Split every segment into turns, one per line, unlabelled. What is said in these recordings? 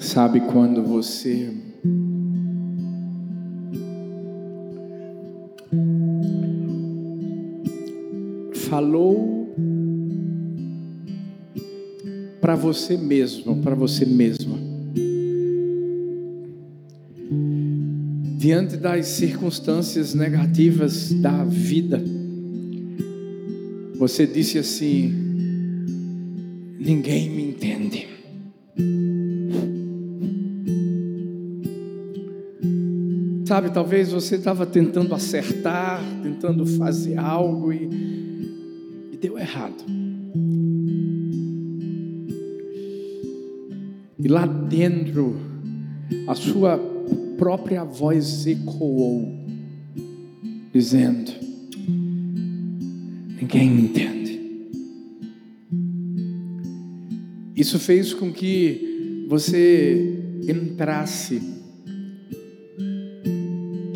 Sabe quando você falou para você mesmo, para você mesma, diante das circunstâncias negativas da vida, você disse assim: ninguém me Sabe, talvez você estava tentando acertar, tentando fazer algo e, e deu errado. E lá dentro, a sua própria voz ecoou, dizendo: Ninguém me entende. Isso fez com que você entrasse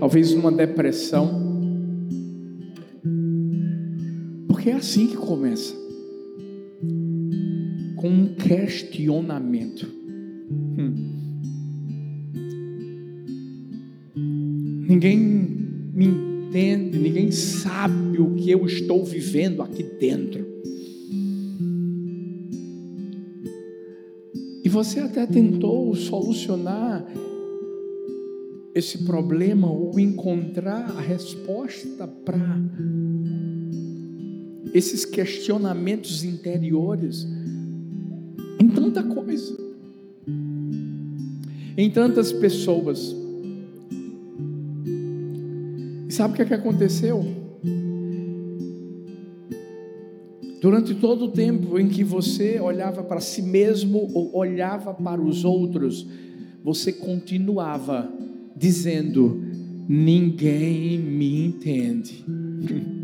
talvez uma depressão. Porque é assim que começa com um questionamento. Hum. Ninguém me entende, ninguém sabe o que eu estou vivendo aqui dentro. E você até tentou solucionar esse problema ou encontrar a resposta para esses questionamentos interiores em tanta coisa, em tantas pessoas. E sabe o que, é que aconteceu? Durante todo o tempo em que você olhava para si mesmo ou olhava para os outros, você continuava dizendo: Ninguém me entende.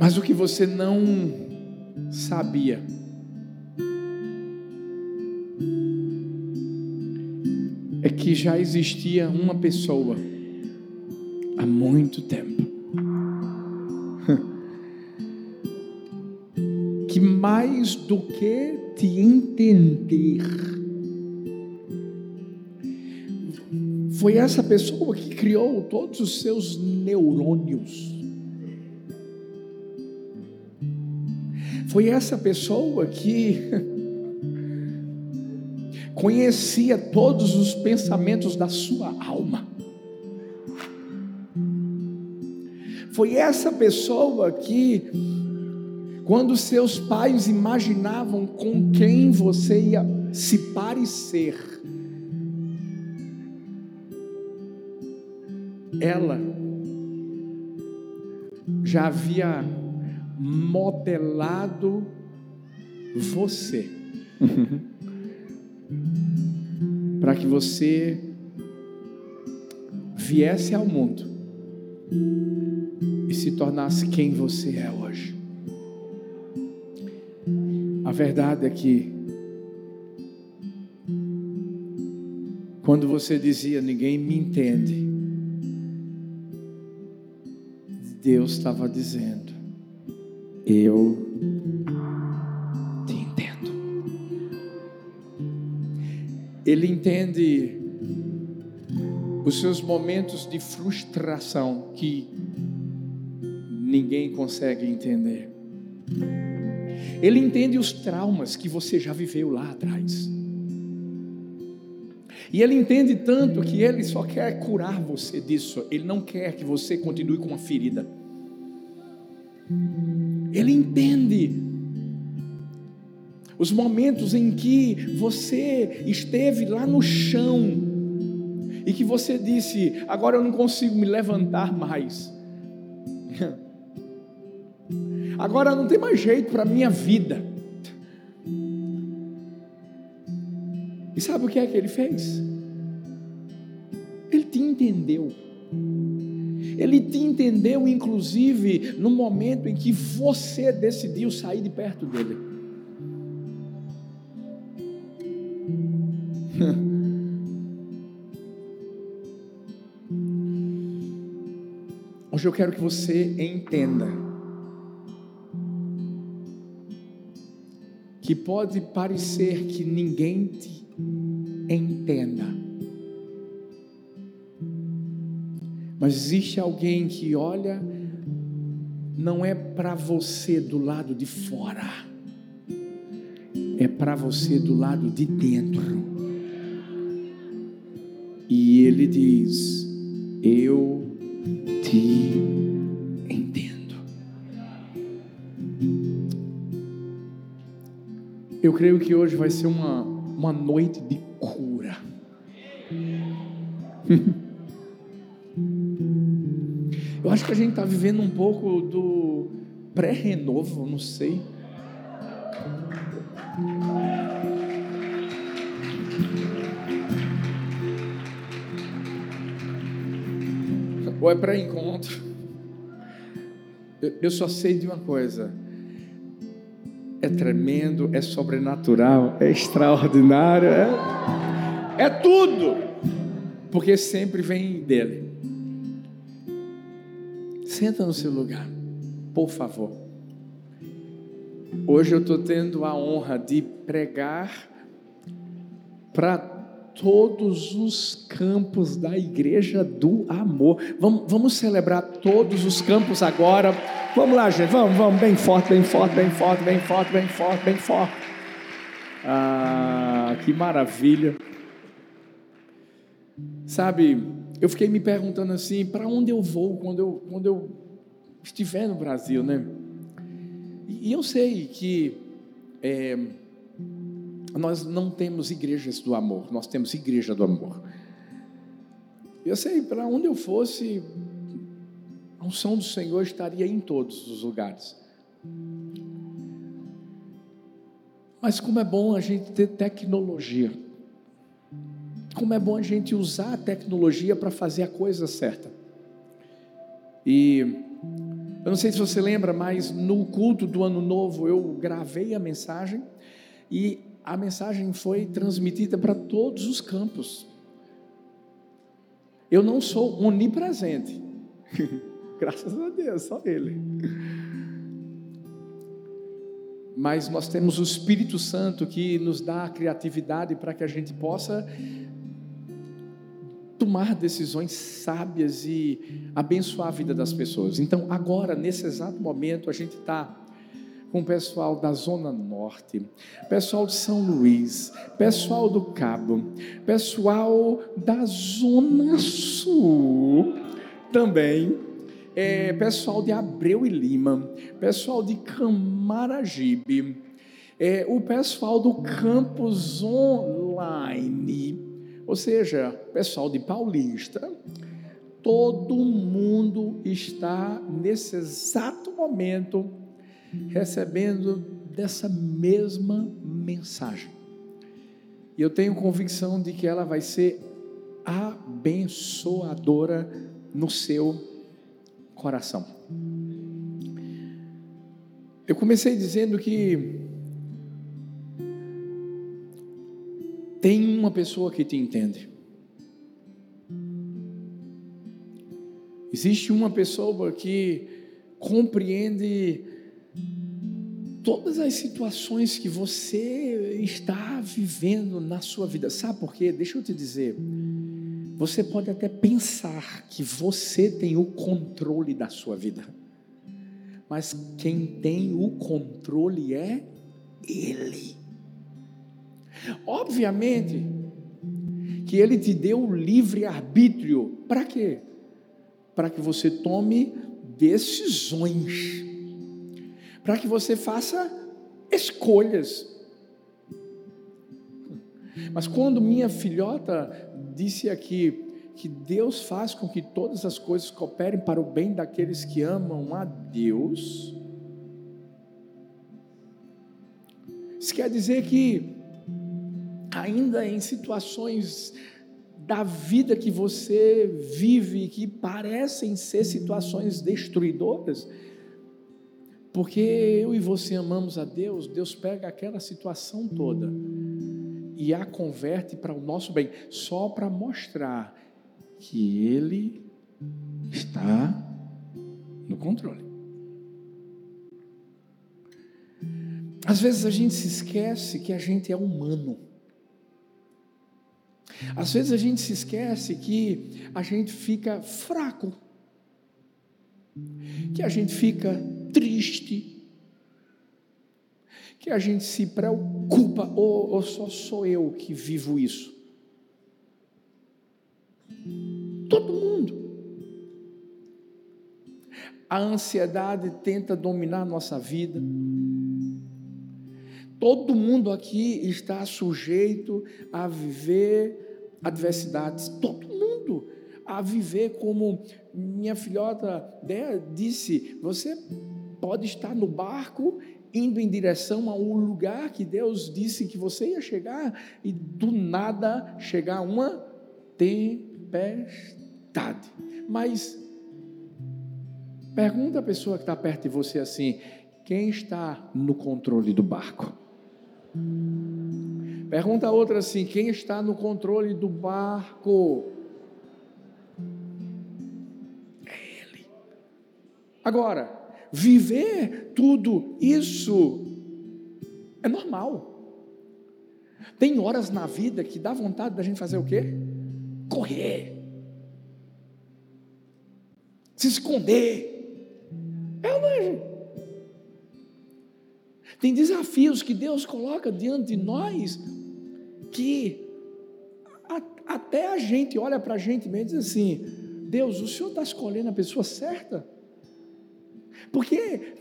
Mas o que você não sabia é que já existia uma pessoa há muito tempo que mais do que te entender Foi essa pessoa que criou todos os seus neurônios. Foi essa pessoa que conhecia todos os pensamentos da sua alma. Foi essa pessoa que, quando seus pais imaginavam com quem você ia se parecer, ela já havia modelado você para que você viesse ao mundo e se tornasse quem você é hoje. A verdade é que quando você dizia ninguém me entende, Deus estava dizendo: Eu te entendo. Ele entende os seus momentos de frustração que ninguém consegue entender. Ele entende os traumas que você já viveu lá atrás. E ele entende tanto que ele só quer curar você disso. Ele não quer que você continue com uma ferida. Ele entende os momentos em que você esteve lá no chão e que você disse: Agora eu não consigo me levantar mais. Agora não tem mais jeito para a minha vida. E sabe o que é que ele fez? Ele te entendeu. Ele te entendeu, inclusive, no momento em que você decidiu sair de perto dele. Hoje eu quero que você entenda que pode parecer que ninguém te entenda. Mas existe alguém que olha, não é para você do lado de fora, é para você do lado de dentro. E ele diz: Eu te entendo. Eu creio que hoje vai ser uma, uma noite de. Eu acho que a gente está vivendo um pouco do pré-renovo, não sei. Ou é pré-encontro. Eu só sei de uma coisa. É tremendo, é sobrenatural, é extraordinário, é, é tudo. Porque sempre vem dele. Senta no seu lugar, por favor. Hoje eu estou tendo a honra de pregar para todos os campos da Igreja do Amor. Vamos, vamos celebrar todos os campos agora. Vamos lá, gente. Vamos, vamos. Bem forte, bem forte, bem forte, bem forte, bem forte, bem forte. Ah, que maravilha. Sabe, eu fiquei me perguntando assim, para onde eu vou quando eu, quando eu estiver no Brasil, né? E eu sei que é, nós não temos igrejas do amor, nós temos igreja do amor. Eu sei, para onde eu fosse, a unção do Senhor estaria em todos os lugares. Mas como é bom a gente ter tecnologia. Como é bom a gente usar a tecnologia para fazer a coisa certa. E eu não sei se você lembra, mas no culto do ano novo eu gravei a mensagem e a mensagem foi transmitida para todos os campos. Eu não sou onipresente. Graças a Deus, só Ele. Mas nós temos o Espírito Santo que nos dá a criatividade para que a gente possa tomar decisões sábias e abençoar a vida das pessoas. Então, agora, nesse exato momento, a gente está com o pessoal da Zona Norte, pessoal de São Luís, pessoal do Cabo, pessoal da Zona Sul também, é, pessoal de Abreu e Lima, pessoal de Camaragibe, é, o pessoal do campus online, ou seja, pessoal de Paulista, todo mundo está nesse exato momento recebendo dessa mesma mensagem. E eu tenho convicção de que ela vai ser abençoadora no seu coração. Eu comecei dizendo que tem uma pessoa que te entende. Existe uma pessoa que compreende todas as situações que você está vivendo na sua vida. Sabe por quê? Deixa eu te dizer. Você pode até pensar que você tem o controle da sua vida, mas quem tem o controle é Ele. Obviamente que Ele te deu o livre arbítrio. Para quê? Para que você tome decisões para que você faça escolhas. Mas quando minha filhota disse aqui que Deus faz com que todas as coisas cooperem para o bem daqueles que amam a Deus, isso quer dizer que ainda em situações da vida que você vive que parecem ser situações destruidoras, porque eu e você amamos a Deus, Deus pega aquela situação toda e a converte para o nosso bem, só para mostrar que Ele está no controle. Às vezes a gente se esquece que a gente é humano. Às vezes a gente se esquece que a gente fica fraco, que a gente fica triste, que a gente se preocupa, ou, ou só sou eu que vivo isso? Todo mundo. A ansiedade tenta dominar nossa vida. Todo mundo aqui está sujeito a viver adversidades. Todo mundo a viver como minha filhota disse: você pode estar no barco indo em direção a um lugar que Deus disse que você ia chegar e do nada chegar uma tempestade. Mas pergunta a pessoa que está perto de você assim: quem está no controle do barco? Pergunta outra assim: quem está no controle do barco? É Ele. Agora, viver tudo isso é normal. Tem horas na vida que dá vontade da gente fazer o quê? Correr. Se esconder. É não é, tem desafios que Deus coloca diante de nós que a, até a gente olha para a gente mesmo e diz assim: Deus, o Senhor está escolhendo a pessoa certa? Porque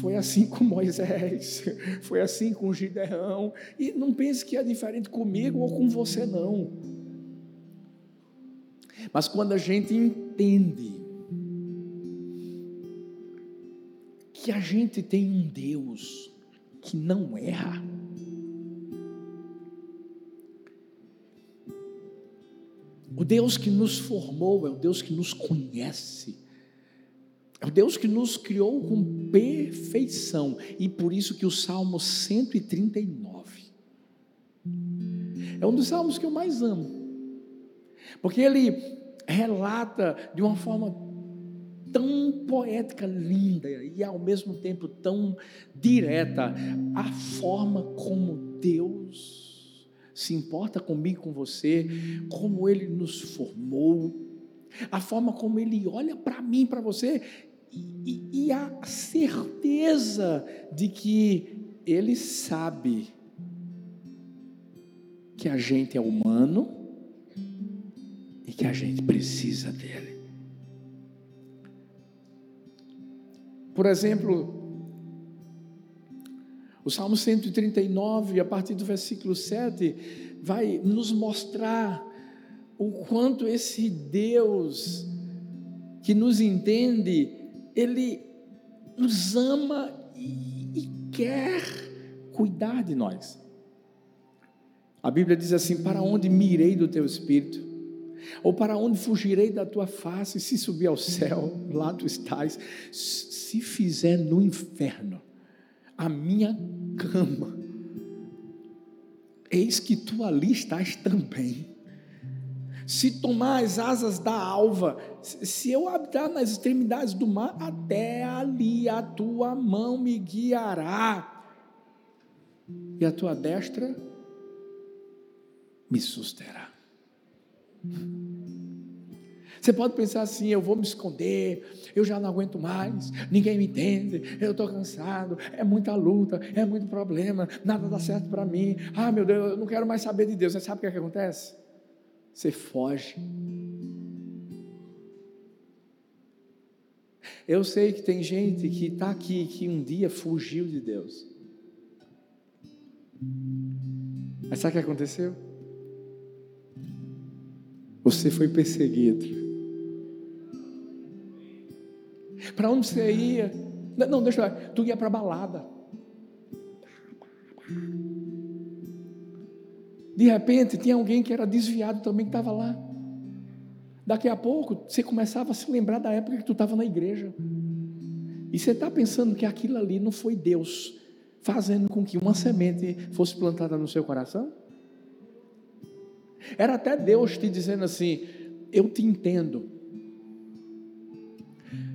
foi assim com Moisés, foi assim com Gideão, e não pense que é diferente comigo ou com você, não. Mas quando a gente entende que a gente tem um Deus que não erra. O Deus que nos formou é o Deus que nos conhece. É o Deus que nos criou com perfeição. E por isso que o Salmo 139 é um dos salmos que eu mais amo. Porque ele relata de uma forma tão poética, linda e ao mesmo tempo tão direta a forma como Deus se importa comigo, com você, como Ele nos formou, a forma como Ele olha para mim, para você e, e, a certeza de que Ele sabe que a gente é humano e que a gente precisa dele. Por exemplo, o Salmo 139, a partir do versículo 7, vai nos mostrar o quanto esse Deus que nos entende, ele nos ama e, e quer cuidar de nós. A Bíblia diz assim: Para onde mirei do teu espírito? Ou para onde fugirei da tua face? Se subir ao céu, lá tu estás se fizer no inferno a minha cama, eis que tu ali estás também. Se tomar as asas da alva, se eu habitar nas extremidades do mar, até ali a tua mão me guiará, e a tua destra me susterá. Você pode pensar assim: eu vou me esconder, eu já não aguento mais, ninguém me entende, eu estou cansado, é muita luta, é muito problema, nada dá certo para mim. Ah, meu Deus, eu não quero mais saber de Deus. Você sabe o que, é que acontece? Você foge. Eu sei que tem gente que está aqui que um dia fugiu de Deus. Mas sabe o que aconteceu? Você foi perseguido. Para onde você ia? Não, deixa eu Tu ia para balada. De repente, tinha alguém que era desviado também que estava lá. Daqui a pouco, você começava a se lembrar da época que tu estava na igreja. E você está pensando que aquilo ali não foi Deus fazendo com que uma semente fosse plantada no seu coração? Era até Deus te dizendo assim: Eu te entendo,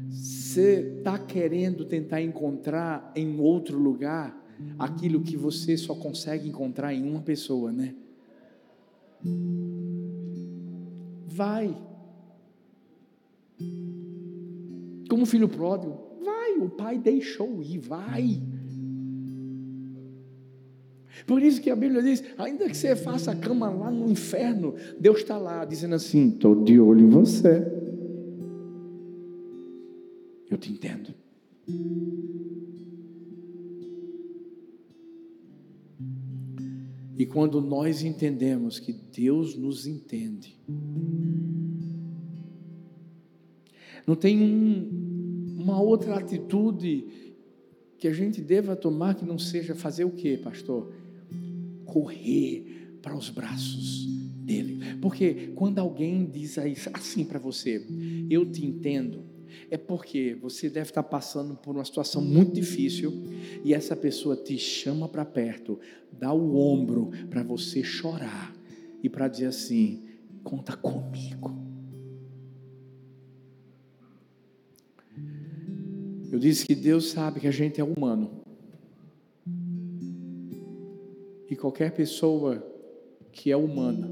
você está querendo tentar encontrar em outro lugar aquilo que você só consegue encontrar em uma pessoa, né? Vai. Como filho pródigo, vai, o pai deixou ir, vai. Por isso que a Bíblia diz: ainda que você faça a cama lá no inferno, Deus está lá dizendo assim: estou de olho em você. Eu te entendo. E quando nós entendemos que Deus nos entende, não tem um, uma outra atitude que a gente deva tomar que não seja fazer o que, pastor? Correr para os braços dele. Porque quando alguém diz assim para você, eu te entendo, é porque você deve estar passando por uma situação muito difícil e essa pessoa te chama para perto, dá o ombro para você chorar e para dizer assim: conta comigo. Eu disse que Deus sabe que a gente é humano. E qualquer pessoa que é humana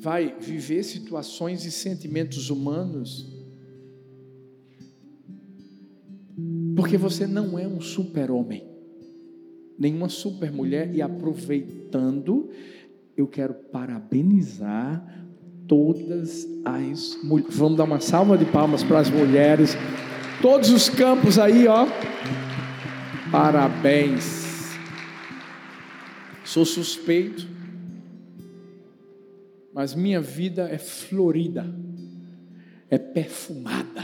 vai viver situações e sentimentos humanos Porque você não é um super-homem, nenhuma super-mulher, e aproveitando, eu quero parabenizar todas as mulheres. Vamos dar uma salva de palmas para as mulheres, todos os campos aí, ó. Parabéns. Sou suspeito, mas minha vida é florida, é perfumada,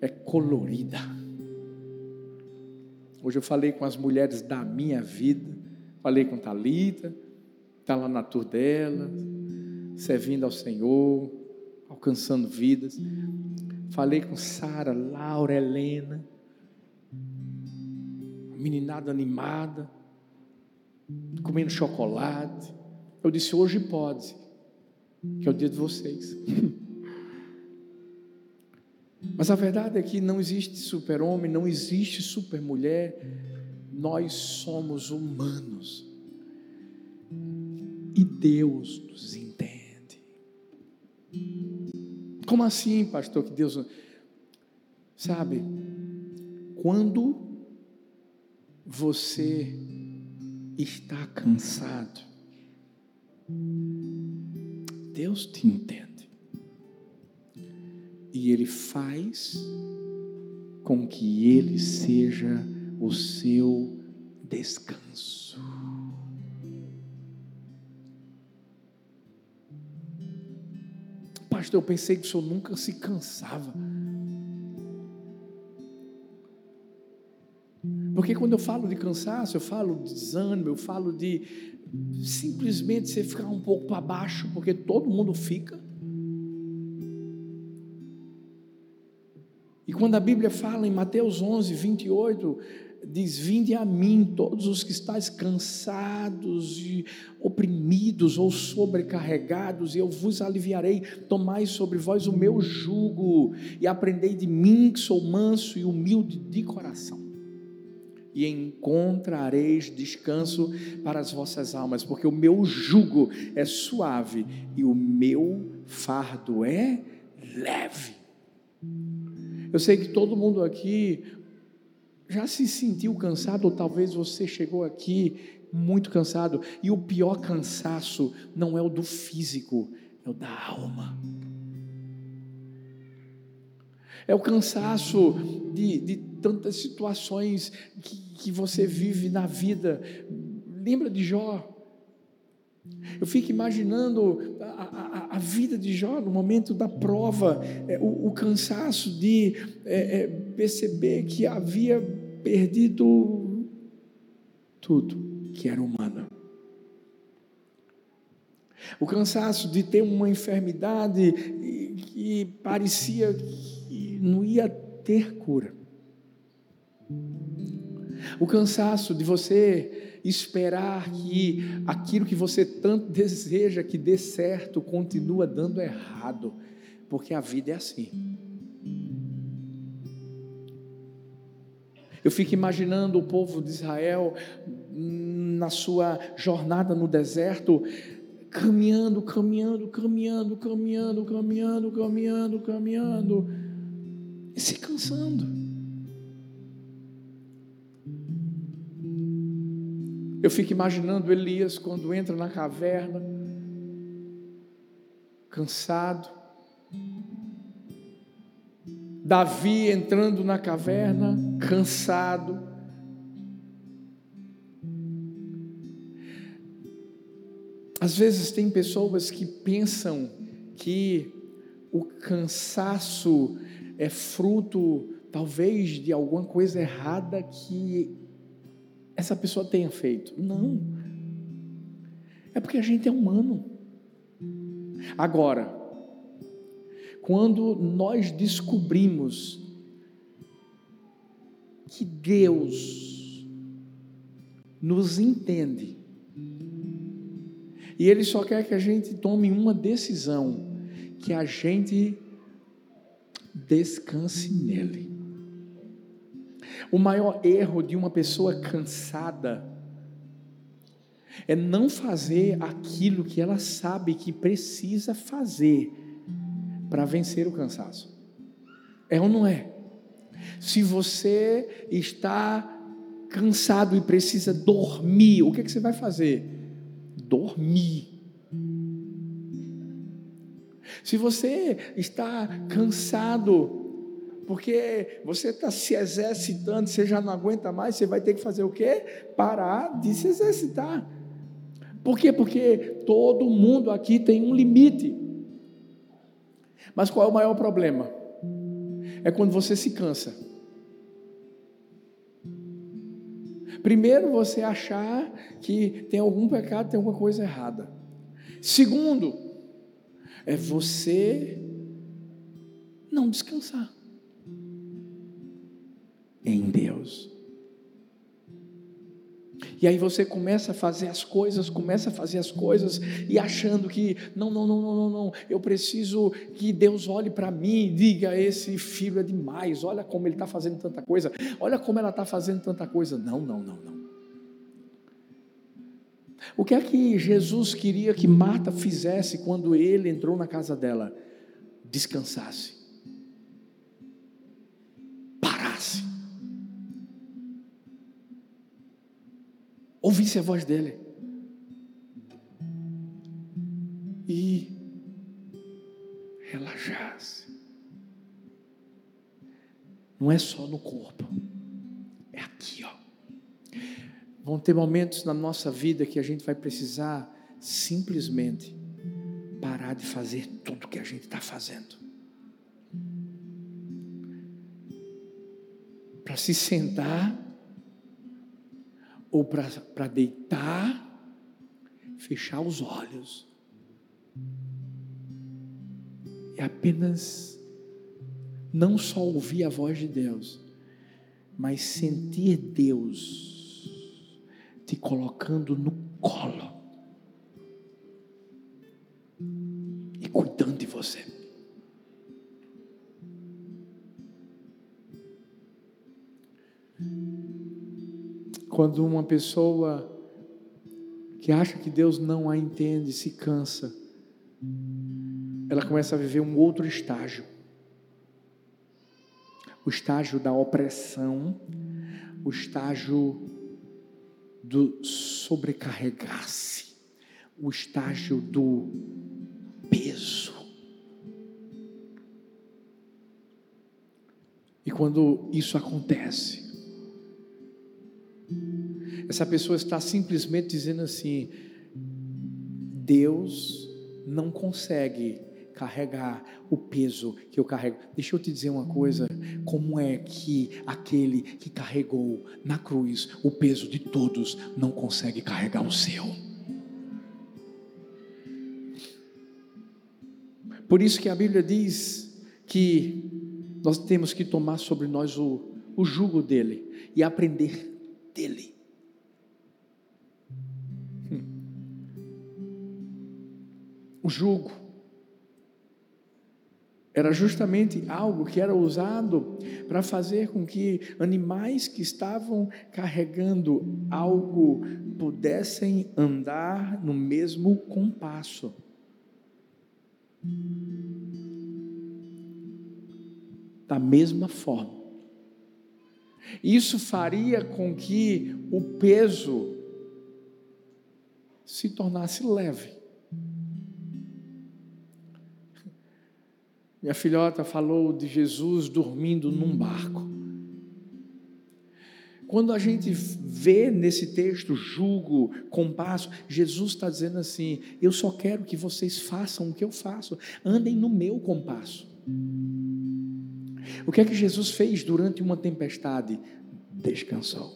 é colorida. Hoje eu falei com as mulheres da minha vida, falei com Talita, está lá na tour dela, servindo ao Senhor, alcançando vidas. Falei com Sara, Laura, Helena, meninada animada, comendo chocolate. Eu disse: hoje pode, que é o dia de vocês. Mas a verdade é que não existe super-homem, não existe super-mulher, nós somos humanos. E Deus nos entende. Como assim, pastor, que Deus. Sabe, quando você está cansado, Deus te entende e Ele faz com que Ele seja o seu descanso. Pastor, eu pensei que o senhor nunca se cansava. Porque quando eu falo de cansaço, eu falo de desânimo, eu falo de simplesmente você ficar um pouco para baixo, porque todo mundo fica. E quando a Bíblia fala em Mateus 11, 28, diz: Vinde a mim, todos os que estáis cansados e oprimidos ou sobrecarregados, e eu vos aliviarei. Tomai sobre vós o meu jugo e aprendei de mim, que sou manso e humilde de coração. E encontrareis descanso para as vossas almas, porque o meu jugo é suave e o meu fardo é leve. Eu sei que todo mundo aqui já se sentiu cansado, ou talvez você chegou aqui muito cansado, e o pior cansaço não é o do físico, é o da alma. É o cansaço de, de tantas situações que, que você vive na vida. Lembra de Jó? Eu fico imaginando a, a, a, vida de Jó no momento da prova, é, o, o, cansaço de é, é, perceber que havia perdido tudo que era humano. O cansaço de ter uma enfermidade que parecia não ia ter cura. O cansaço de você esperar que aquilo que você tanto deseja que dê certo continua dando errado, porque a vida é assim. Eu fico imaginando o povo de Israel na sua jornada no deserto, caminhando, caminhando, caminhando, caminhando, caminhando, caminhando, caminhando, e se cansando. Eu fico imaginando Elias quando entra na caverna, cansado. Davi entrando na caverna, cansado. Às vezes tem pessoas que pensam que o cansaço é fruto, talvez, de alguma coisa errada que essa pessoa tenha feito. Não. É porque a gente é humano. Agora, quando nós descobrimos que Deus nos entende, e Ele só quer que a gente tome uma decisão, que a gente descanse nele. O maior erro de uma pessoa cansada é não fazer aquilo que ela sabe que precisa fazer para vencer o cansaço. É ou não é? Se você está cansado e precisa dormir, o que, é que você vai fazer? Dormir. Se você está cansado, porque você está se exercitando, você já não aguenta mais, você vai ter que fazer o quê? Parar de se exercitar. Por quê? Porque todo mundo aqui tem um limite. Mas qual é o maior problema? É quando você se cansa. Primeiro, você achar que tem algum pecado, tem alguma coisa errada. Segundo, é você não descansar em Deus. E aí você começa a fazer as coisas, começa a fazer as coisas e achando que não, não, não, não, não, não. eu preciso que Deus olhe para mim e diga: esse filho é demais, olha como ele está fazendo tanta coisa, olha como ela está fazendo tanta coisa. Não, não, não, não. O que é que Jesus queria que Marta fizesse quando ele entrou na casa dela? Descansasse. ouvisse a voz dele. E relaxasse. Não é só no corpo. Vão ter momentos na nossa vida que a gente vai precisar simplesmente parar de fazer tudo que a gente está fazendo. Para se sentar ou para deitar, fechar os olhos e apenas não só ouvir a voz de Deus, mas sentir Deus te colocando no colo e cuidando de você. Quando uma pessoa que acha que Deus não a entende se cansa, ela começa a viver um outro estágio. O estágio da opressão, o estágio do sobrecarregar-se, o estágio do peso. E quando isso acontece, essa pessoa está simplesmente dizendo assim: Deus não consegue carregar o peso que eu carrego. Deixa eu te dizer uma coisa: como é que aquele que carregou na cruz o peso de todos não consegue carregar o seu? Por isso que a Bíblia diz que nós temos que tomar sobre nós o, o jugo dele e aprender dele. o jugo. Era justamente algo que era usado para fazer com que animais que estavam carregando algo pudessem andar no mesmo compasso. Da mesma forma. Isso faria com que o peso se tornasse leve. Minha filhota falou de Jesus dormindo num barco. Quando a gente vê nesse texto jugo, compasso, Jesus está dizendo assim: Eu só quero que vocês façam o que eu faço, andem no meu compasso. O que é que Jesus fez durante uma tempestade? Descansou.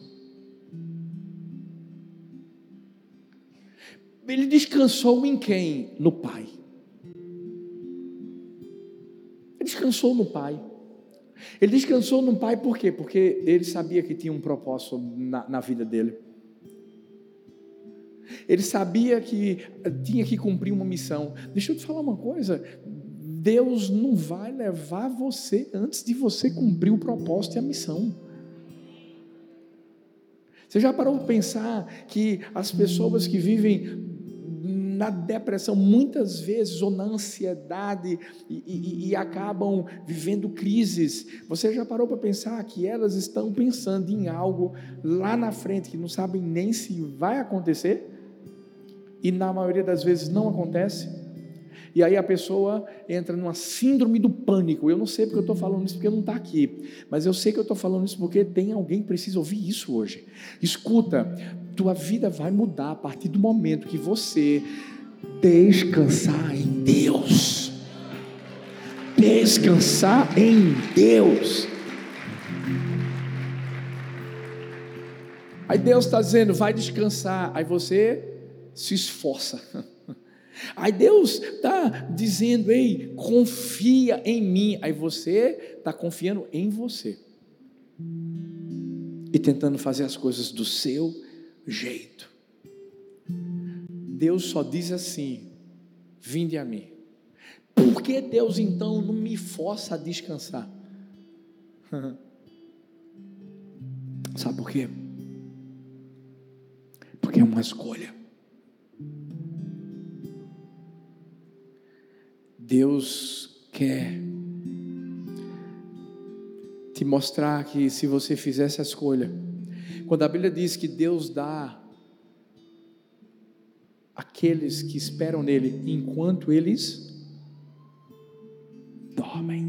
Ele descansou em quem? No Pai. Descansou no Pai. Ele descansou no Pai por quê? Porque ele sabia que tinha um propósito na, na vida dele. Ele sabia que tinha que cumprir uma missão. Deixa eu te falar uma coisa: Deus não vai levar você antes de você cumprir o propósito e a missão. Você já parou para pensar que as pessoas que vivem na depressão, muitas vezes, ou na ansiedade, e, e, e acabam vivendo crises. Você já parou para pensar que elas estão pensando em algo lá na frente que não sabem nem se vai acontecer? E na maioria das vezes não acontece? E aí a pessoa entra numa síndrome do pânico. Eu não sei porque eu estou falando isso, porque não está aqui. Mas eu sei que eu estou falando isso porque tem alguém que precisa ouvir isso hoje. Escuta, tua vida vai mudar a partir do momento que você descansar em Deus. Descansar em Deus. Aí Deus está dizendo, vai descansar. Aí você se esforça. Aí Deus está dizendo, ei, confia em mim. Aí você está confiando em você. E tentando fazer as coisas do seu jeito. Deus só diz assim: vinde a mim. Por que Deus então não me força a descansar? Sabe por quê? Porque é uma escolha. Deus quer te mostrar que se você fizer essa escolha, quando a Bíblia diz que Deus dá aqueles que esperam nele enquanto eles dormem.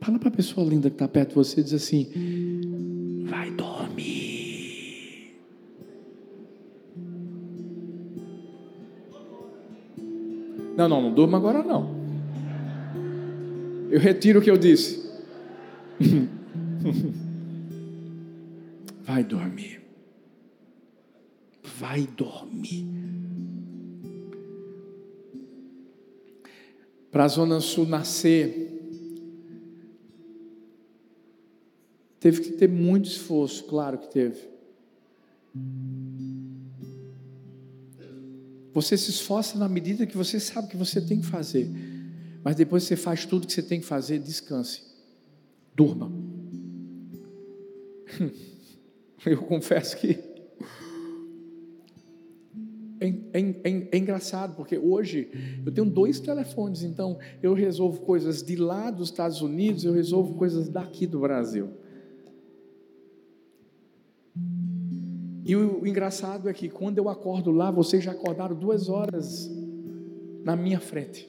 Fala para a pessoa linda que está perto de você diz assim: vai dormir. Não, não, não durma agora não. Eu retiro o que eu disse. Vai dormir. Vai dormir. Para a Zona Sul nascer, teve que ter muito esforço, claro que teve. Você se esforça na medida que você sabe que você tem que fazer. Mas depois você faz tudo que você tem que fazer, descanse. Durma. Eu confesso que é, é, é, é, engraçado, porque hoje eu tenho dois telefones, então eu resolvo coisas de lá dos Estados Unidos, eu resolvo coisas daqui do Brasil. E o engraçado é que quando eu acordo lá, vocês já acordaram duas horas na minha frente.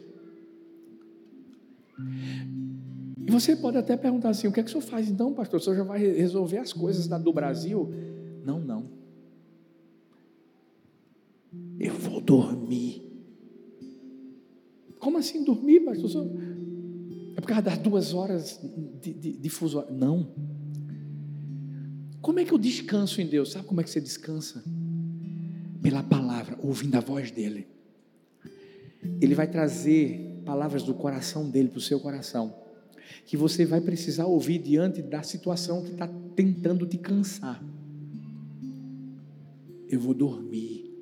E você pode até perguntar assim: o que é que o senhor faz então, pastor? O senhor já vai resolver as coisas do Brasil? Não, não. Eu vou dormir. Como assim dormir, pastor? É por causa das duas horas de, de, de fuso. Não. Como é que eu descanso em Deus? Sabe como é que você descansa? Pela palavra, ouvindo a voz dEle. Ele vai trazer palavras do coração dele para o seu coração, que você vai precisar ouvir diante da situação que está tentando te cansar. Eu vou dormir.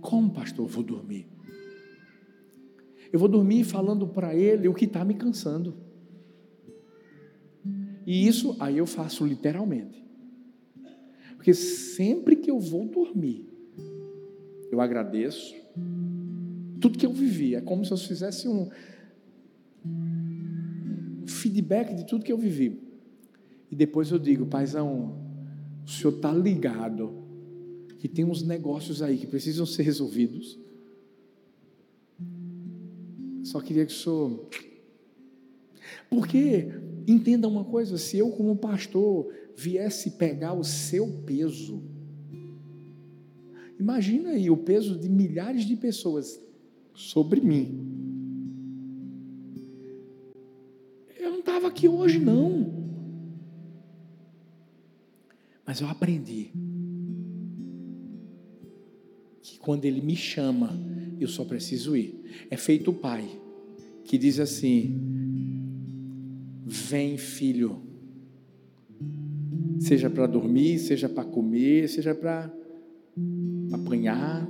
Como, pastor, eu vou dormir? Eu vou dormir falando para ele o que está me cansando. E isso aí eu faço literalmente. Porque sempre que eu vou dormir, eu agradeço tudo que eu vivi. É como se eu fizesse um feedback de tudo que eu vivi. E depois eu digo, paizão, o senhor está ligado que tem uns negócios aí que precisam ser resolvidos. Só queria que o senhor. Porque, entenda uma coisa: se eu, como pastor, viesse pegar o seu peso, imagina aí o peso de milhares de pessoas sobre mim. Aqui hoje, não. Mas eu aprendi que quando Ele me chama, eu só preciso ir. É feito o pai que diz assim: Vem, filho. Seja para dormir, seja para comer, seja para apanhar.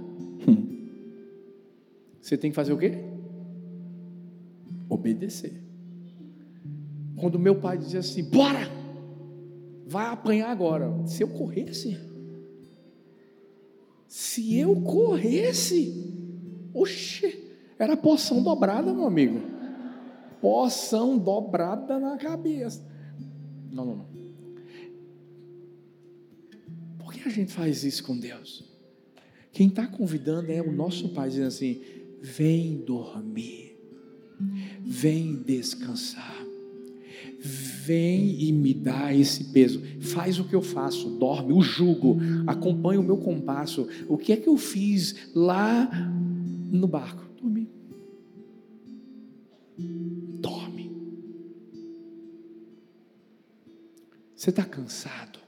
Você tem que fazer o quê? Obedecer. Quando meu pai dizia assim: Bora! vai apanhar agora. Se eu corresse, se eu corresse, oxe, era poção dobrada, meu amigo. Poção dobrada na cabeça. Não, não, não. Por que a gente faz isso com Deus? Quem está convidando é o nosso Pai, dizendo assim: vem dormir, vem descansar vem e me dá esse peso. Faz o que eu faço, dorme, o jugo, acompanha o meu compasso. O que é que eu fiz lá no barco? Dormi. Dorme. Você está cansado?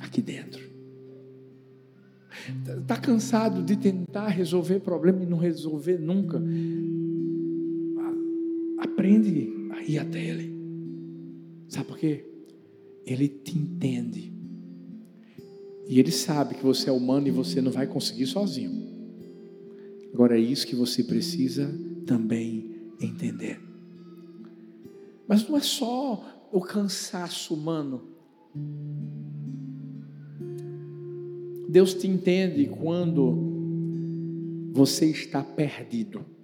Aqui dentro. Está cansado de tentar resolver problema e não resolver nunca? Aprende a ir até Ele. Sabe por quê? Ele te entende. E Ele sabe que você é humano e você não vai conseguir sozinho. Agora é isso que você precisa também entender. Mas não é só o cansaço humano. Deus te entende quando você está perdido.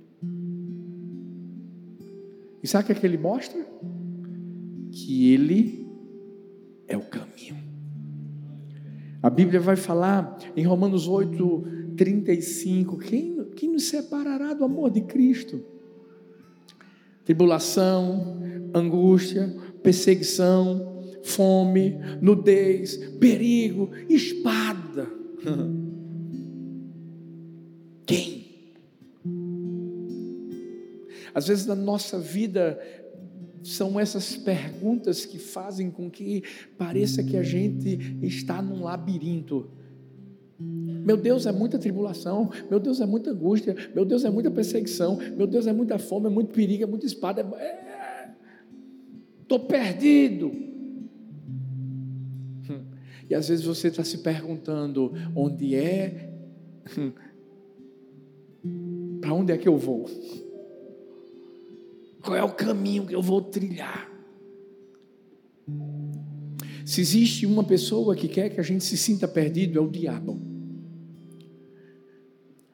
E sabe o que, é que ele mostra? Que ele é o caminho. A Bíblia vai falar em Romanos 8, 35: quem, quem nos separará do amor de Cristo? Tribulação, angústia, perseguição, fome, nudez, perigo, espada. Quem? Às vezes na nossa vida são essas perguntas que fazem com que pareça que a gente está num labirinto. Meu Deus, é muita tribulação, meu Deus, é muita angústia, meu Deus, é muita perseguição, meu Deus, é muita fome, é muito perigo, é muita espada. Estou é... perdido. E às vezes você está se perguntando: onde é? Para onde é que eu vou? Qual é o caminho que eu vou trilhar? Se existe uma pessoa que quer que a gente se sinta perdido, é o diabo.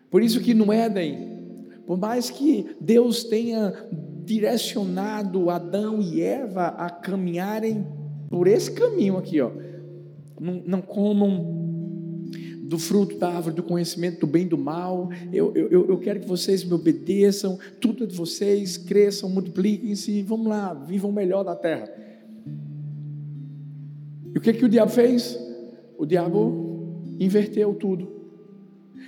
Por isso que no Éden, por mais que Deus tenha direcionado Adão e Eva a caminharem por esse caminho aqui, ó, não, não comam do fruto da árvore do conhecimento do bem e do mal. Eu, eu, eu quero que vocês me obedeçam, tudo é de vocês, cresçam, multipliquem-se, vamos lá, vivam melhor da terra. E o que, que o diabo fez? O diabo inverteu tudo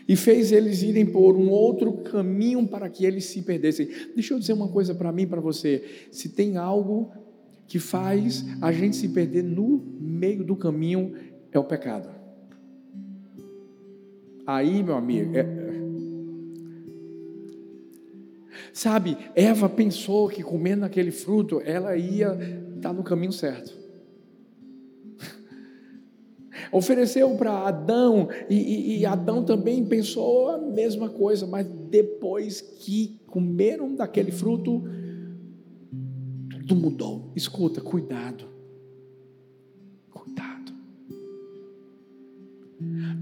e fez eles irem por um outro caminho para que eles se perdessem. Deixa eu dizer uma coisa para mim, para você: se tem algo que faz a gente se perder no meio do caminho, é o pecado. Aí, meu amigo, é... sabe, Eva pensou que comendo aquele fruto ela ia estar no caminho certo. Ofereceu para Adão, e, e, e Adão também pensou a mesma coisa, mas depois que comeram daquele fruto, tudo mudou. Escuta. Cuidado.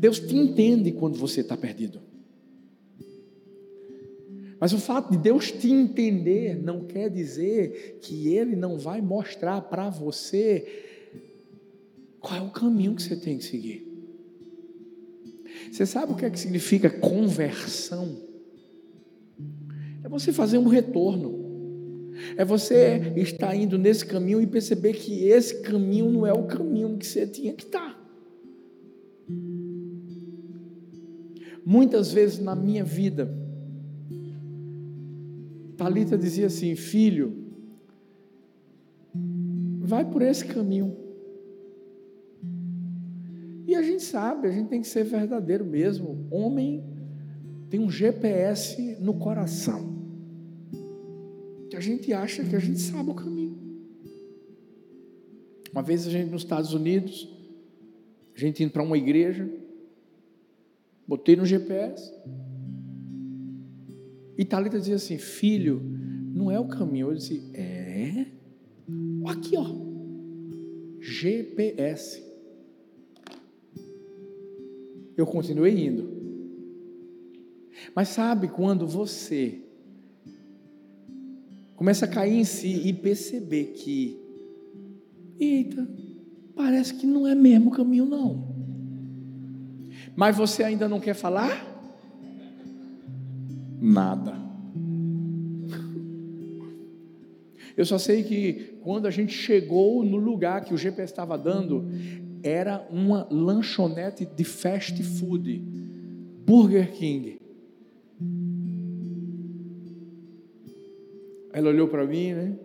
Deus te entende quando você está perdido. Mas o fato de Deus te entender não quer dizer que Ele não vai mostrar para você qual é o caminho que você tem que seguir. Você sabe o que é que significa conversão? É você fazer um retorno. É você estar indo nesse caminho e perceber que esse caminho não é o caminho que você tinha que estar. Muitas vezes na minha vida, Talita dizia assim: "Filho, vai por esse caminho". E a gente sabe, a gente tem que ser verdadeiro mesmo. Homem tem um GPS no coração. Que a gente acha que a gente sabe o caminho. Uma vez a gente nos Estados Unidos, a gente indo para uma igreja, botei no GPS, e Thalita dizia assim: Filho, não é o caminho. Eu disse: É? Aqui, ó. GPS. Eu continuei indo. Mas sabe quando você começa a cair em si e perceber que, eita, parece que não é mesmo o caminho, não. Mas você ainda não quer falar? nada. Eu só sei que quando a gente chegou no lugar que o GPS estava dando, era uma lanchonete de fast food, Burger King. Ela olhou para mim, né?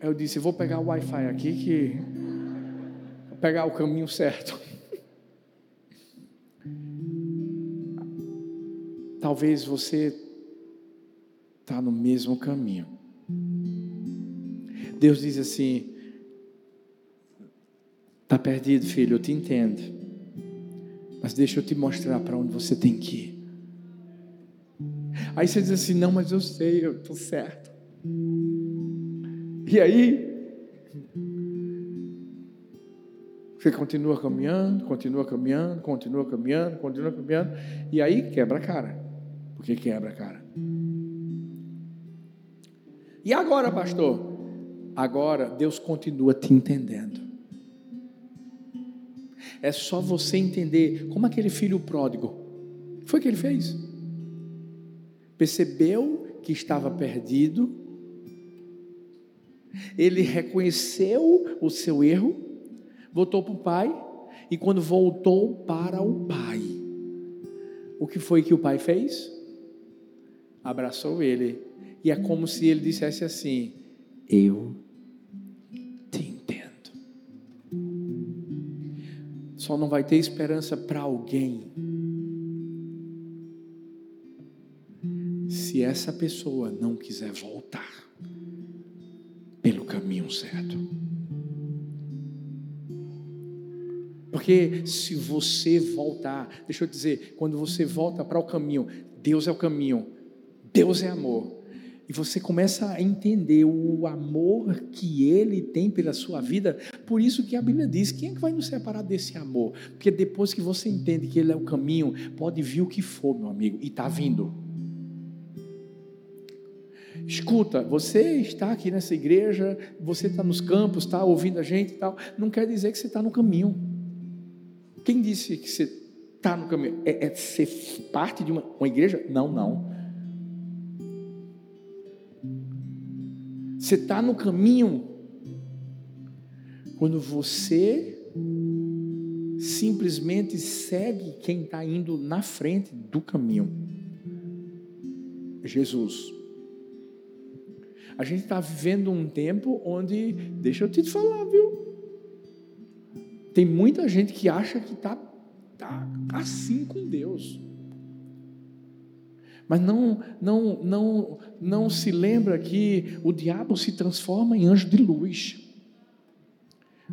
Eu disse: Vou pegar o Wi-Fi aqui que vou pegar o caminho certo. Talvez você está no mesmo caminho. Deus diz assim: está perdido, filho, eu te entendo. Mas deixa eu te mostrar para onde você tem que ir. Aí você diz assim: não, mas eu sei, eu estou certo. E aí, você continua caminhando, continua caminhando, continua caminhando, continua caminhando, e aí quebra a cara. Porque quebra, cara. E agora, pastor? Agora Deus continua te entendendo. É só você entender como aquele filho pródigo. Foi que ele fez. Percebeu que estava perdido. Ele reconheceu o seu erro, voltou para o pai, e quando voltou para o pai, o que foi que o pai fez? Abraçou ele, e é como se ele dissesse assim: Eu te entendo. Só não vai ter esperança para alguém se essa pessoa não quiser voltar pelo caminho certo. Porque se você voltar, deixa eu dizer, quando você volta para o caminho, Deus é o caminho, Deus é amor. E você começa a entender o amor que Ele tem pela sua vida. Por isso que a Bíblia diz: quem é que vai nos separar desse amor? Porque depois que você entende que Ele é o caminho, pode vir o que for, meu amigo, e está vindo. Escuta, você está aqui nessa igreja, você está nos campos, está ouvindo a gente e tal, não quer dizer que você está no caminho. Quem disse que você está no caminho? É, é ser parte de uma, uma igreja? Não, não. Você está no caminho quando você simplesmente segue quem está indo na frente do caminho. Jesus. A gente está vivendo um tempo onde, deixa eu te falar, viu? Tem muita gente que acha que está tá assim com Deus mas não, não, não, não se lembra que o diabo se transforma em anjo de luz.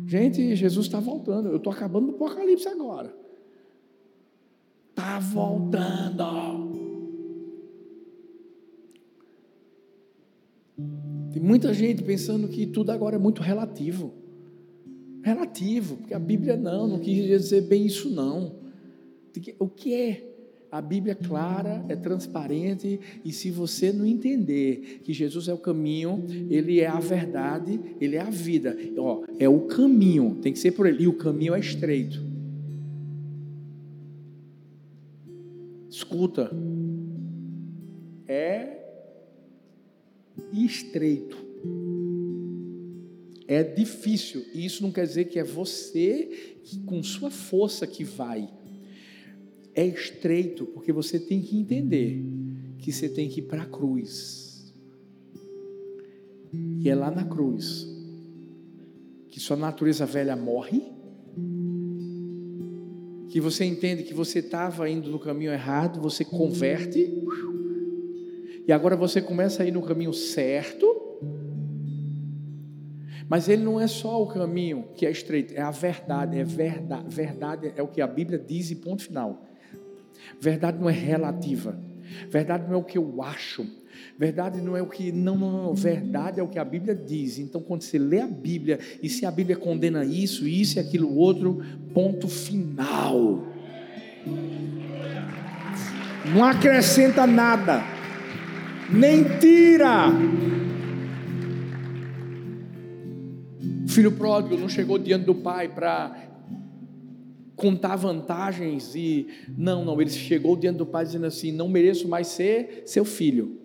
Gente, Jesus está voltando. Eu estou acabando no Apocalipse agora. Está voltando. Tem muita gente pensando que tudo agora é muito relativo. Relativo, porque a Bíblia não, não quis dizer bem isso não. O que é? A Bíblia é clara, é transparente, e se você não entender que Jesus é o caminho, Ele é a verdade, Ele é a vida, ó, é o caminho, tem que ser por Ele, e o caminho é estreito. Escuta, é estreito. É difícil, e isso não quer dizer que é você que, com sua força que vai. É estreito, porque você tem que entender que você tem que ir para a cruz. E é lá na cruz que sua natureza velha morre, que você entende que você estava indo no caminho errado, você converte e agora você começa a ir no caminho certo. Mas ele não é só o caminho que é estreito, é a verdade, é verdade, verdade é o que a Bíblia diz e ponto final. Verdade não é relativa. Verdade não é o que eu acho. Verdade não é o que. Não, não, não. Verdade é o que a Bíblia diz. Então, quando você lê a Bíblia, e se a Bíblia condena isso, isso e aquilo outro, ponto final. Não acrescenta nada nem tira. O filho pródigo não chegou diante do pai para contar vantagens e não, não, ele chegou diante do pai dizendo assim: "Não mereço mais ser seu filho".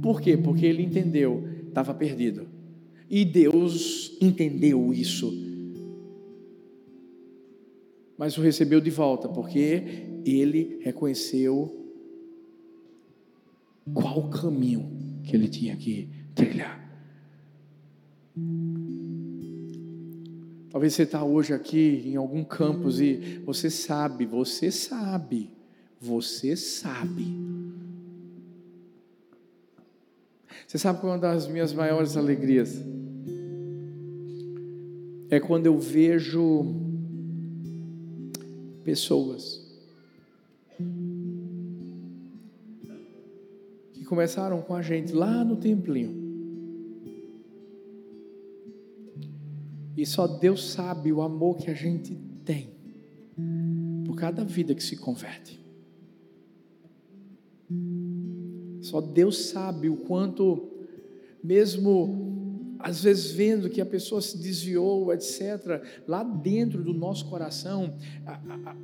Por quê? Porque ele entendeu, estava perdido. E Deus entendeu isso. Mas o recebeu de volta, porque ele reconheceu qual o caminho que ele tinha que trilhar. Talvez você está hoje aqui em algum campus e você sabe, você sabe, você sabe. Você sabe qual é uma das minhas maiores alegrias? É quando eu vejo pessoas que começaram com a gente lá no templinho. E só Deus sabe o amor que a gente tem por cada vida que se converte. Só Deus sabe o quanto, mesmo às vezes vendo que a pessoa se desviou, etc., lá dentro do nosso coração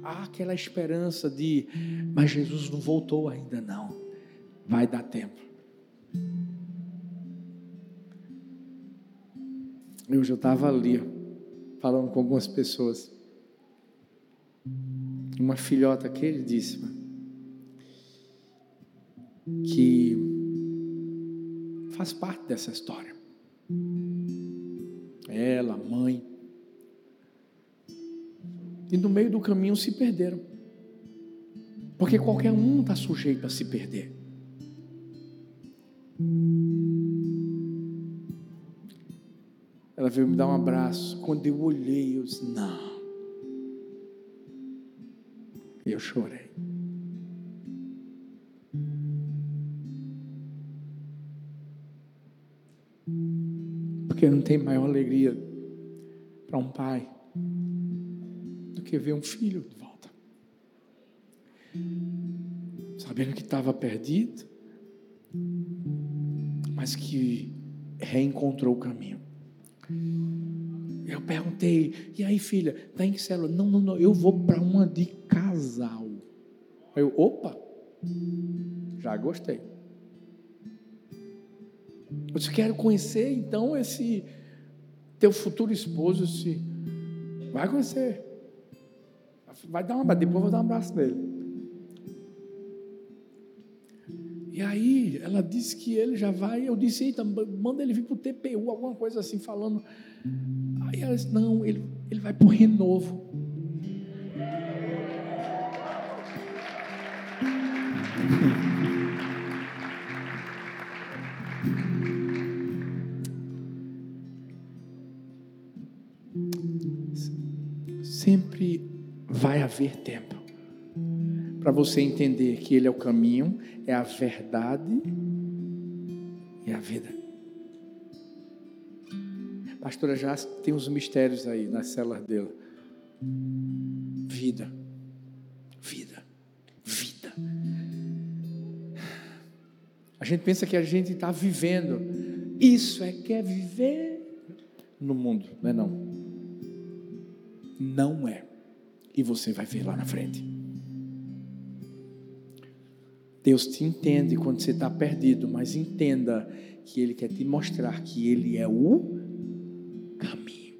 há, aquela esperança de, mas Jesus não voltou ainda não. Vai dar tempo. Eu já estava ali, falando com algumas pessoas. Uma filhota queridíssima, que faz parte dessa história. Ela, mãe. E no meio do caminho se perderam. Porque qualquer um está sujeito a se perder. Ela veio me dar um abraço. Quando eu olhei, eu disse: Não. E eu chorei. Porque não tem maior alegria para um pai do que ver um filho de volta. Sabendo que estava perdido, mas que reencontrou o caminho. Eu perguntei, e aí filha, está em célula? Não, não, não, eu vou para uma de casal. Eu, opa, já gostei. Eu disse, quero conhecer então esse teu futuro esposo, esse, vai conhecer. Vai dar uma, depois eu vou dar um abraço nele. E aí ela disse que ele já vai. Eu disse, eita, manda ele vir para o TPU, alguma coisa assim, falando. Aí ela disse, não, ele, ele vai para o renovo. sempre vai haver tempo para você entender que Ele é o caminho, é a verdade e a vida. A pastora já tem os mistérios aí nas celas dela. Vida, vida, vida. A gente pensa que a gente está vivendo. Isso é que é viver no mundo, não é não? Não é. E você vai ver lá na frente. Deus te entende quando você está perdido, mas entenda que Ele quer te mostrar que Ele é o caminho.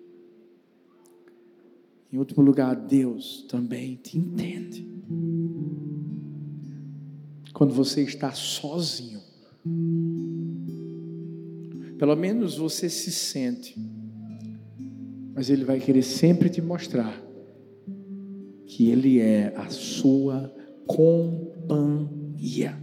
Em último lugar, Deus também te entende. Quando você está sozinho, pelo menos você se sente, mas Ele vai querer sempre te mostrar que Ele é a sua companhia ia.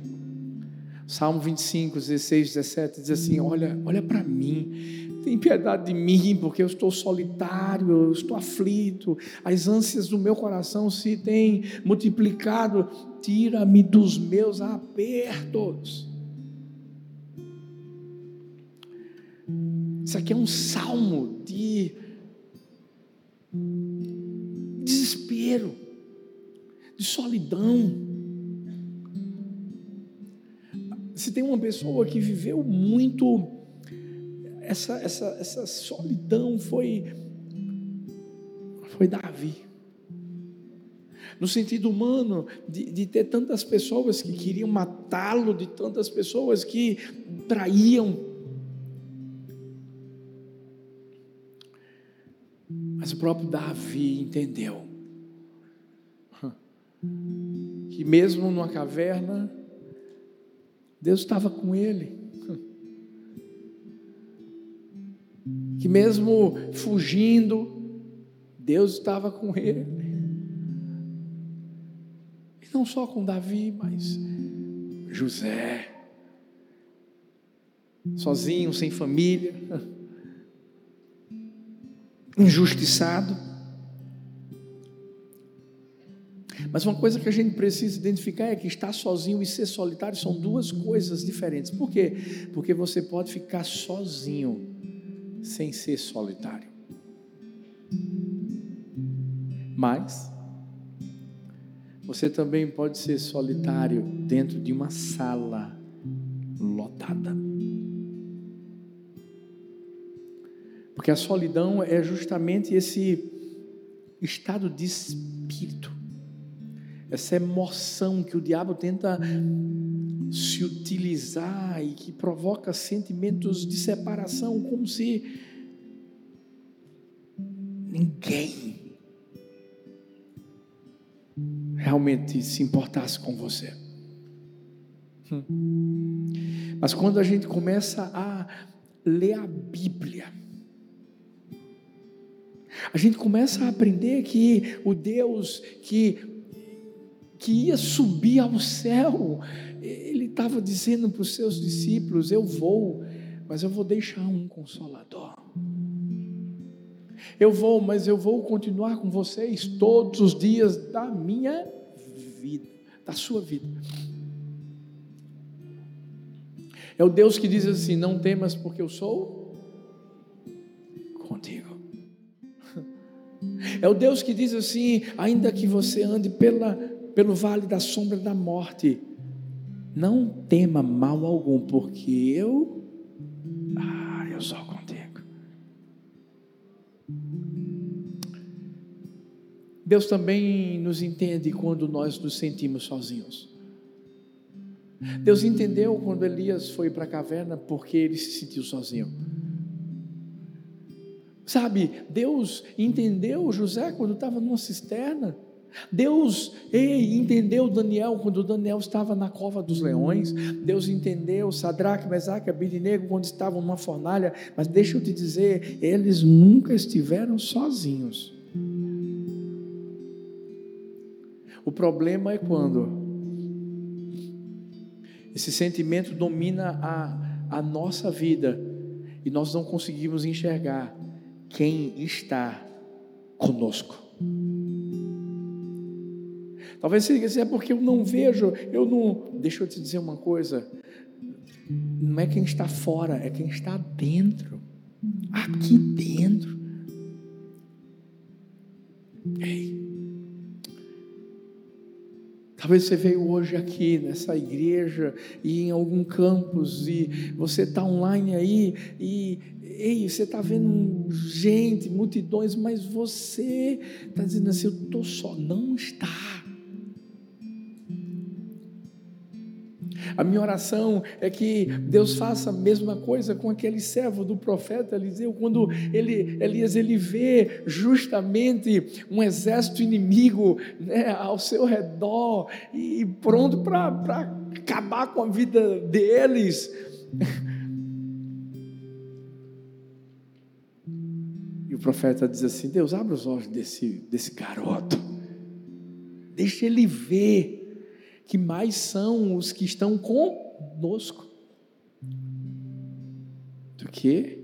Salmo 25, 16, 17 diz assim: Olha, olha para mim, tem piedade de mim, porque eu estou solitário, eu estou aflito, as ânsias do meu coração se têm multiplicado, tira-me dos meus apertos. Isso aqui é um salmo de desespero, de solidão. Se tem uma pessoa que viveu muito essa, essa, essa solidão foi foi Davi. No sentido humano, de, de ter tantas pessoas que queriam matá-lo, de tantas pessoas que traíam. Mas o próprio Davi entendeu que, mesmo numa caverna, Deus estava com ele. Que mesmo fugindo, Deus estava com ele. E não só com Davi, mas José, sozinho, sem família, injustiçado. Mas uma coisa que a gente precisa identificar é que estar sozinho e ser solitário são duas coisas diferentes. Por quê? Porque você pode ficar sozinho sem ser solitário. Mas você também pode ser solitário dentro de uma sala lotada. Porque a solidão é justamente esse estado de espírito essa emoção que o diabo tenta se utilizar e que provoca sentimentos de separação, como se ninguém realmente se importasse com você. Mas quando a gente começa a ler a Bíblia, a gente começa a aprender que o Deus que que ia subir ao céu. Ele estava dizendo para os seus discípulos: Eu vou, mas eu vou deixar um consolador. Eu vou, mas eu vou continuar com vocês todos os dias da minha vida, da sua vida. É o Deus que diz assim: Não temas, porque eu sou contigo. É o Deus que diz assim: Ainda que você ande pela pelo vale da sombra da morte, não tema mal algum, porque eu, ah, eu sou contigo. Deus também nos entende quando nós nos sentimos sozinhos. Deus entendeu quando Elias foi para a caverna porque ele se sentiu sozinho. Sabe, Deus entendeu José quando estava numa cisterna. Deus ei, entendeu Daniel quando Daniel estava na cova dos leões. Deus entendeu Sadraque, Mesaque Abidinego quando estavam numa fornalha. Mas deixa eu te dizer, eles nunca estiveram sozinhos. O problema é quando esse sentimento domina a, a nossa vida e nós não conseguimos enxergar quem está conosco. Talvez você diga assim, é porque eu não vejo, eu não. Deixa eu te dizer uma coisa. Não é quem está fora, é quem está dentro. Aqui dentro. Ei. Talvez você veio hoje aqui nessa igreja e em algum campus e você está online aí e ei, você está vendo gente, multidões, mas você está dizendo assim, eu estou só. Não está. A minha oração é que Deus faça a mesma coisa com aquele servo do profeta Eliseu, quando ele, Elias ele vê justamente um exército inimigo né, ao seu redor e pronto para acabar com a vida deles. E o profeta diz assim: Deus, abre os olhos desse, desse garoto, deixa ele ver que mais são os que estão conosco do que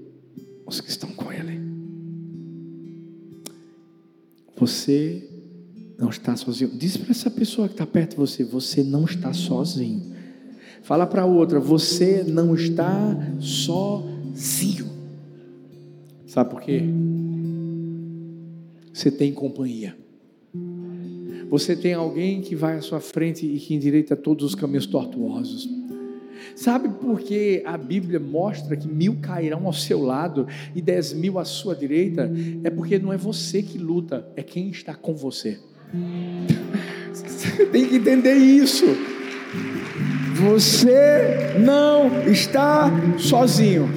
os que estão com Ele. Você não está sozinho. Diz para essa pessoa que está perto de você: você não está sozinho. Fala para outra: você não está sozinho. Sabe por quê? Você tem companhia. Você tem alguém que vai à sua frente e que endireita todos os caminhos tortuosos. Sabe por que a Bíblia mostra que mil cairão ao seu lado e dez mil à sua direita? É porque não é você que luta, é quem está com você. Você tem que entender isso. Você não está sozinho.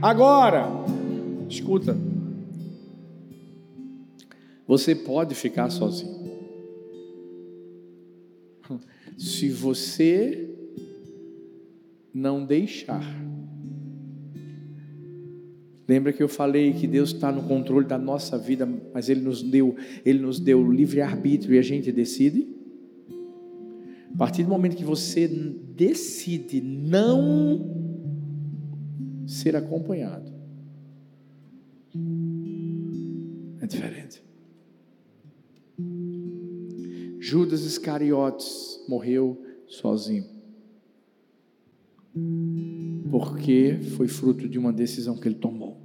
Agora, escuta. Você pode ficar sozinho se você não deixar. Lembra que eu falei que Deus está no controle da nossa vida, mas Ele nos deu, Ele nos deu livre arbítrio e a gente decide. A partir do momento que você decide não ser acompanhado, é diferente. Judas Iscariotes morreu sozinho. Porque foi fruto de uma decisão que ele tomou.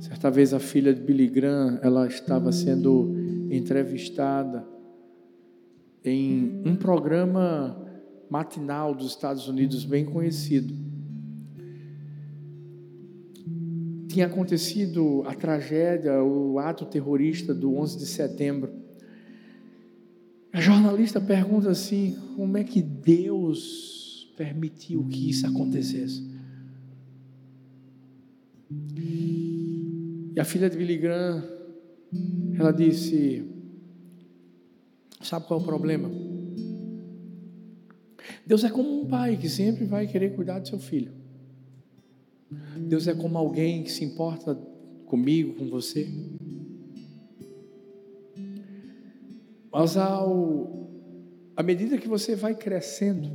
Certa vez a filha de Billy Graham, ela estava sendo entrevistada em um programa matinal dos Estados Unidos bem conhecido. Tinha acontecido a tragédia, o ato terrorista do 11 de setembro. A jornalista pergunta assim: como é que Deus permitiu que isso acontecesse? E a filha de Billy Graham, ela disse: Sabe qual é o problema? Deus é como um pai que sempre vai querer cuidar do seu filho. Deus é como alguém que se importa comigo, com você. Mas ao, à medida que você vai crescendo,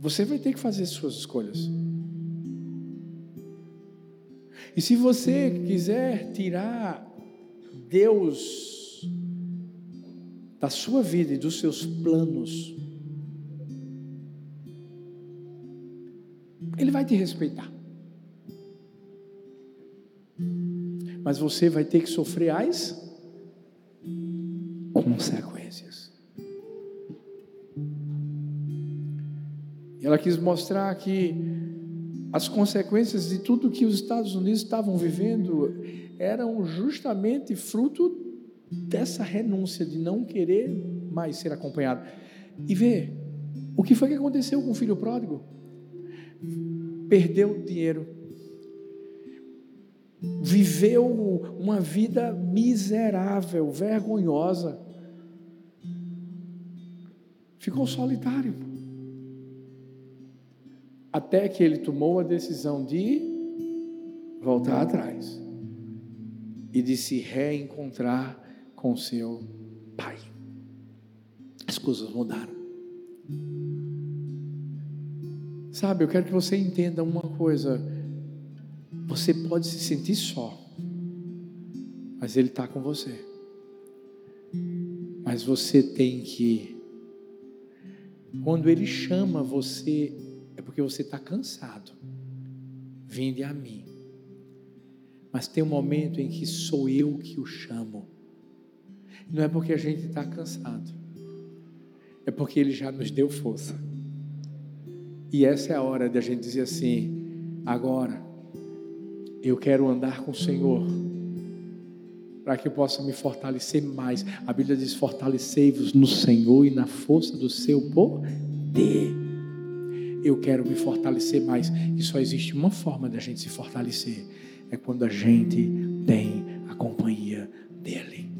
você vai ter que fazer suas escolhas. E se você quiser tirar Deus da sua vida e dos seus planos, Ele vai te respeitar. Mas você vai ter que sofrer as consequências. Ela quis mostrar que as consequências de tudo que os Estados Unidos estavam vivendo eram justamente fruto dessa renúncia de não querer mais ser acompanhado. E ver o que foi que aconteceu com o filho pródigo? Perdeu dinheiro, viveu uma vida miserável, vergonhosa, ficou solitário. Até que ele tomou a decisão de voltar atrás e de se reencontrar com seu pai. As coisas mudaram. Sabe, eu quero que você entenda uma coisa. Você pode se sentir só, mas Ele está com você. Mas você tem que, quando Ele chama você, é porque você está cansado. Vinde a mim. Mas tem um momento em que sou eu que o chamo. Não é porque a gente está cansado, é porque Ele já nos deu força. E essa é a hora de a gente dizer assim: agora, eu quero andar com o Senhor, para que eu possa me fortalecer mais. A Bíblia diz: fortalecei-vos no Senhor e na força do seu poder. Eu quero me fortalecer mais. E só existe uma forma da gente se fortalecer: é quando a gente tem a companhia dEle.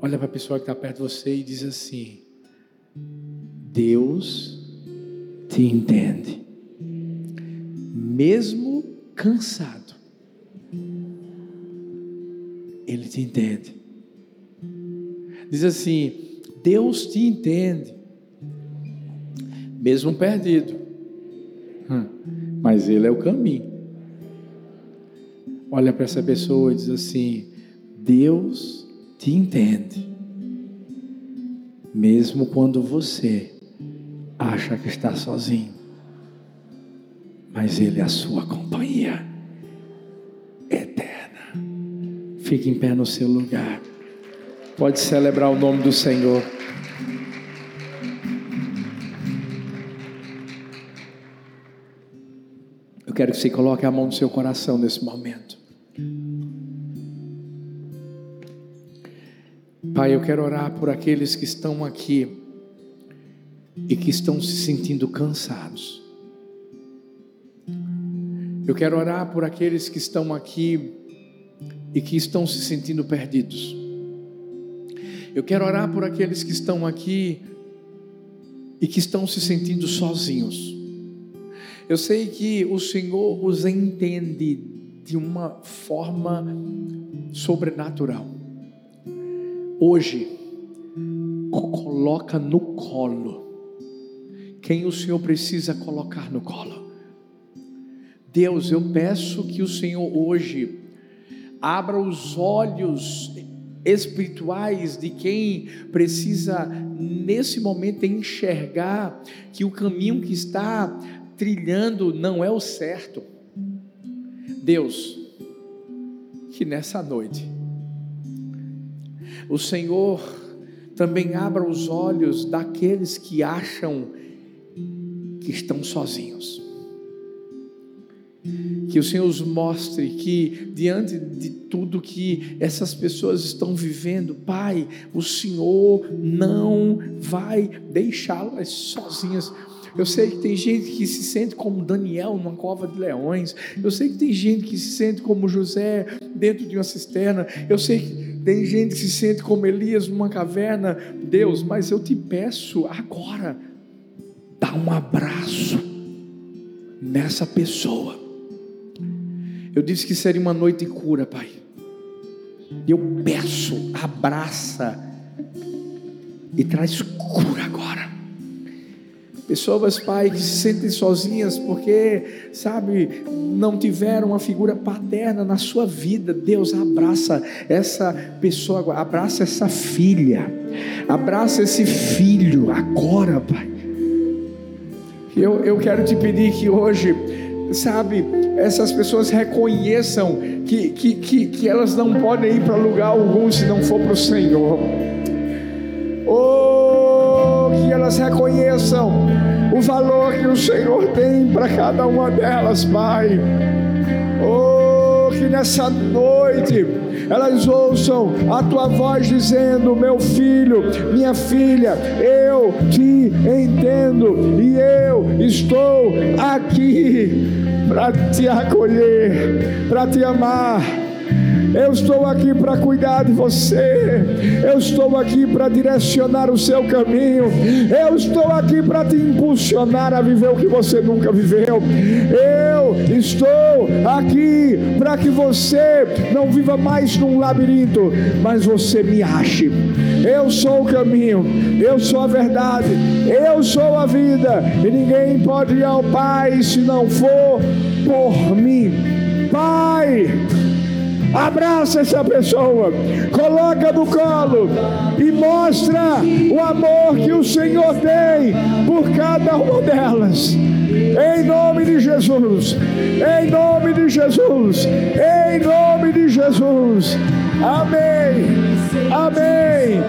Olha para a pessoa que está perto de você e diz assim: Deus te entende, mesmo cansado, Ele te entende. Diz assim: Deus te entende, mesmo perdido, hum, mas Ele é o caminho. Olha para essa pessoa e diz assim: Deus te entende, mesmo quando você acha que está sozinho, mas Ele é a sua companhia eterna. Fique em pé no seu lugar. Pode celebrar o nome do Senhor. Eu quero que você coloque a mão no seu coração nesse momento. Pai, eu quero orar por aqueles que estão aqui e que estão se sentindo cansados. Eu quero orar por aqueles que estão aqui e que estão se sentindo perdidos. Eu quero orar por aqueles que estão aqui e que estão se sentindo sozinhos. Eu sei que o Senhor os entende de uma forma sobrenatural. Hoje, coloca no colo quem o Senhor precisa colocar no colo. Deus, eu peço que o Senhor hoje abra os olhos espirituais de quem precisa nesse momento enxergar que o caminho que está trilhando não é o certo. Deus, que nessa noite o Senhor também abra os olhos daqueles que acham que estão sozinhos. Que o Senhor os mostre que, diante de tudo que essas pessoas estão vivendo, Pai, o Senhor não vai deixá-las sozinhas. Eu sei que tem gente que se sente como Daniel numa cova de leões. Eu sei que tem gente que se sente como José dentro de uma cisterna. Eu sei que tem gente que se sente como Elias numa caverna. Deus, mas eu te peço agora dá um abraço nessa pessoa. Eu disse que seria uma noite de cura, Pai. Eu peço, abraça e traz cura agora. Pessoas, Pai, que se sentem sozinhas porque, sabe, não tiveram uma figura paterna na sua vida. Deus abraça essa pessoa, abraça essa filha, abraça esse filho agora, Pai. Eu, eu quero te pedir que hoje, sabe, essas pessoas reconheçam que, que, que, que elas não podem ir para lugar algum se não for para o Senhor. Oh, que elas reconheçam o valor que o Senhor tem para cada uma delas, Pai. Oh, que nessa noite elas ouçam a tua voz dizendo: Meu filho, minha filha, eu te entendo e eu estou aqui para te acolher, para te amar eu estou aqui para cuidar de você. Eu estou aqui para direcionar o seu caminho. Eu estou aqui para te impulsionar a viver o que você nunca viveu. Eu estou aqui para que você não viva mais num labirinto, mas você me ache
Eu sou o caminho, eu sou a verdade, eu sou a vida, e ninguém pode ir ao Pai se não for por mim. Pai, Abraça essa pessoa, coloca no colo e mostra o amor que o Senhor tem por cada uma delas. Em nome de Jesus, em nome de Jesus, em nome de Jesus. Amém, amém.